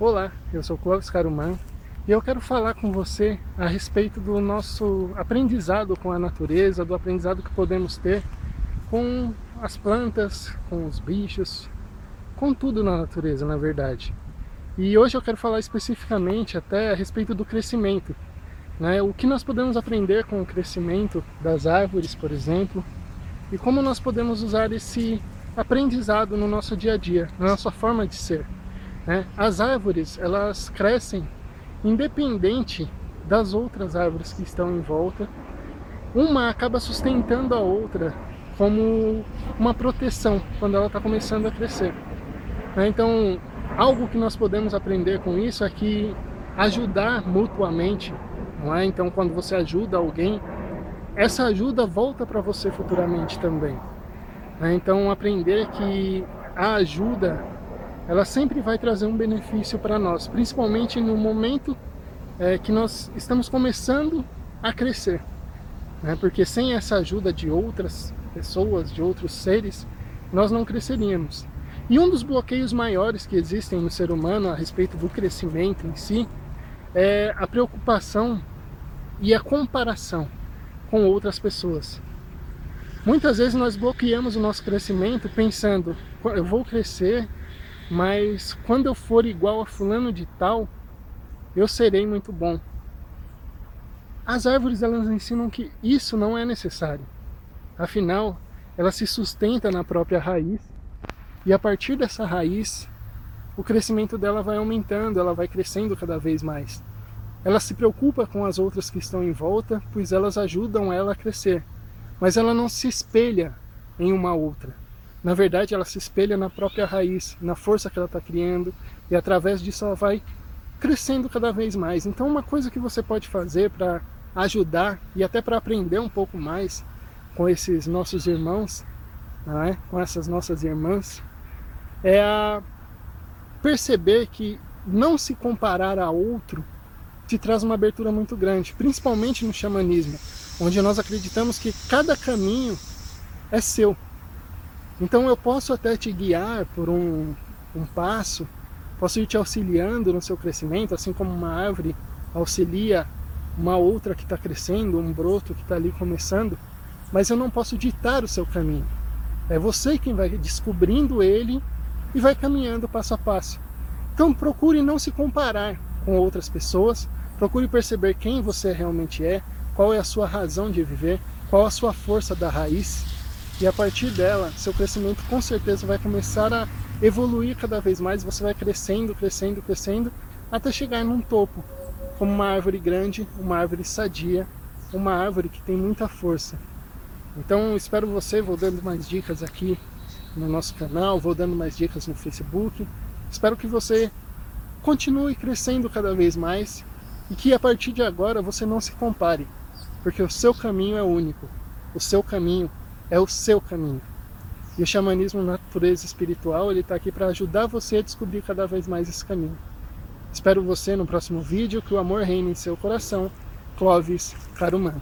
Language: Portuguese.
Olá, eu sou Clóvis Caruman e eu quero falar com você a respeito do nosso aprendizado com a natureza, do aprendizado que podemos ter com as plantas, com os bichos, com tudo na natureza, na verdade. E hoje eu quero falar especificamente até a respeito do crescimento. Né? O que nós podemos aprender com o crescimento das árvores, por exemplo, e como nós podemos usar esse aprendizado no nosso dia a dia, na nossa forma de ser. Né? As árvores, elas crescem independente das outras árvores que estão em volta. Uma acaba sustentando a outra como uma proteção quando ela está começando a crescer. Né? Então, algo que nós podemos aprender com isso é que ajudar mutuamente, não é? Então, quando você ajuda alguém, essa ajuda volta para você futuramente também. Né? Então, aprender que a ajuda ela sempre vai trazer um benefício para nós, principalmente no momento é, que nós estamos começando a crescer. Né? Porque sem essa ajuda de outras pessoas, de outros seres, nós não cresceríamos. E um dos bloqueios maiores que existem no ser humano a respeito do crescimento em si é a preocupação e a comparação com outras pessoas. Muitas vezes nós bloqueamos o nosso crescimento pensando, eu vou crescer mas quando eu for igual a fulano de tal, eu serei muito bom. As árvores elas ensinam que isso não é necessário. Afinal, ela se sustenta na própria raiz e a partir dessa raiz, o crescimento dela vai aumentando, ela vai crescendo cada vez mais. Ela se preocupa com as outras que estão em volta, pois elas ajudam ela a crescer, mas ela não se espelha em uma outra. Na verdade, ela se espelha na própria raiz, na força que ela está criando, e através disso ela vai crescendo cada vez mais. Então, uma coisa que você pode fazer para ajudar e até para aprender um pouco mais com esses nossos irmãos, é? com essas nossas irmãs, é a perceber que não se comparar a outro te traz uma abertura muito grande, principalmente no xamanismo, onde nós acreditamos que cada caminho é seu. Então eu posso até te guiar por um, um passo, posso ir te auxiliando no seu crescimento, assim como uma árvore auxilia uma outra que está crescendo, um broto que está ali começando, mas eu não posso ditar o seu caminho. É você quem vai descobrindo ele e vai caminhando passo a passo. Então procure não se comparar com outras pessoas, procure perceber quem você realmente é, qual é a sua razão de viver, qual a sua força da raiz e a partir dela, seu crescimento com certeza vai começar a evoluir cada vez mais, você vai crescendo, crescendo, crescendo, até chegar num topo, como uma árvore grande, uma árvore sadia, uma árvore que tem muita força. Então espero você, vou dando mais dicas aqui no nosso canal, vou dando mais dicas no Facebook. Espero que você continue crescendo cada vez mais e que a partir de agora você não se compare, porque o seu caminho é único. O seu caminho é o seu caminho. E o xamanismo natureza espiritual, ele está aqui para ajudar você a descobrir cada vez mais esse caminho. Espero você no próximo vídeo, que o amor reine em seu coração. Clóvis Caruman.